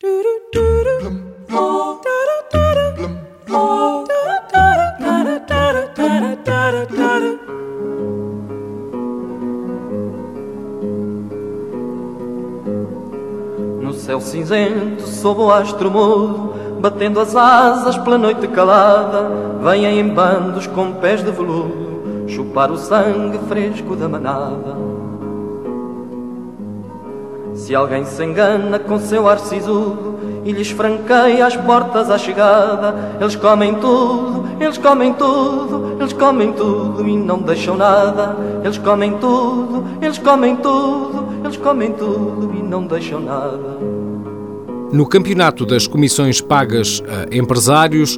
No céu cinzento, sob o astro mudo, batendo as asas pela noite calada, vêm em bandos com pés de veludo, chupar o sangue fresco da manada. Se alguém se engana com seu ar sisudo e lhes franqueia as portas à chegada, eles comem tudo, eles comem tudo, eles comem tudo e não deixam nada. Eles comem tudo, eles comem tudo, eles comem tudo e não deixam nada. No campeonato das comissões pagas a empresários,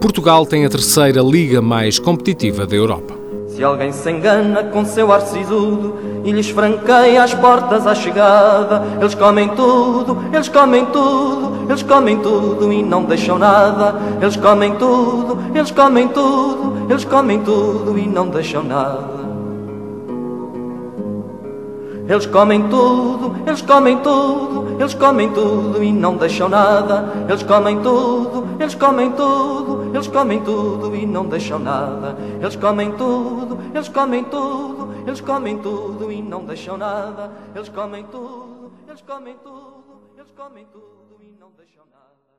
Portugal tem a terceira liga mais competitiva da Europa. Se alguém se engana com seu ar sisudo e lhes franqueia as portas à chegada, eles comem tudo, eles comem tudo, eles comem tudo e não deixam nada. Eles comem tudo, eles comem tudo, eles comem tudo e não deixam nada. Eles comem tudo, eles comem tudo, eles comem tudo e não deixam nada. Eles comem tudo, eles comem tudo, eles comem tudo e não deixam nada. Eles comem tudo, eles comem tudo, eles comem tudo e não deixam nada. Eles comem tudo, eles comem tudo, eles comem tudo e não deixam nada.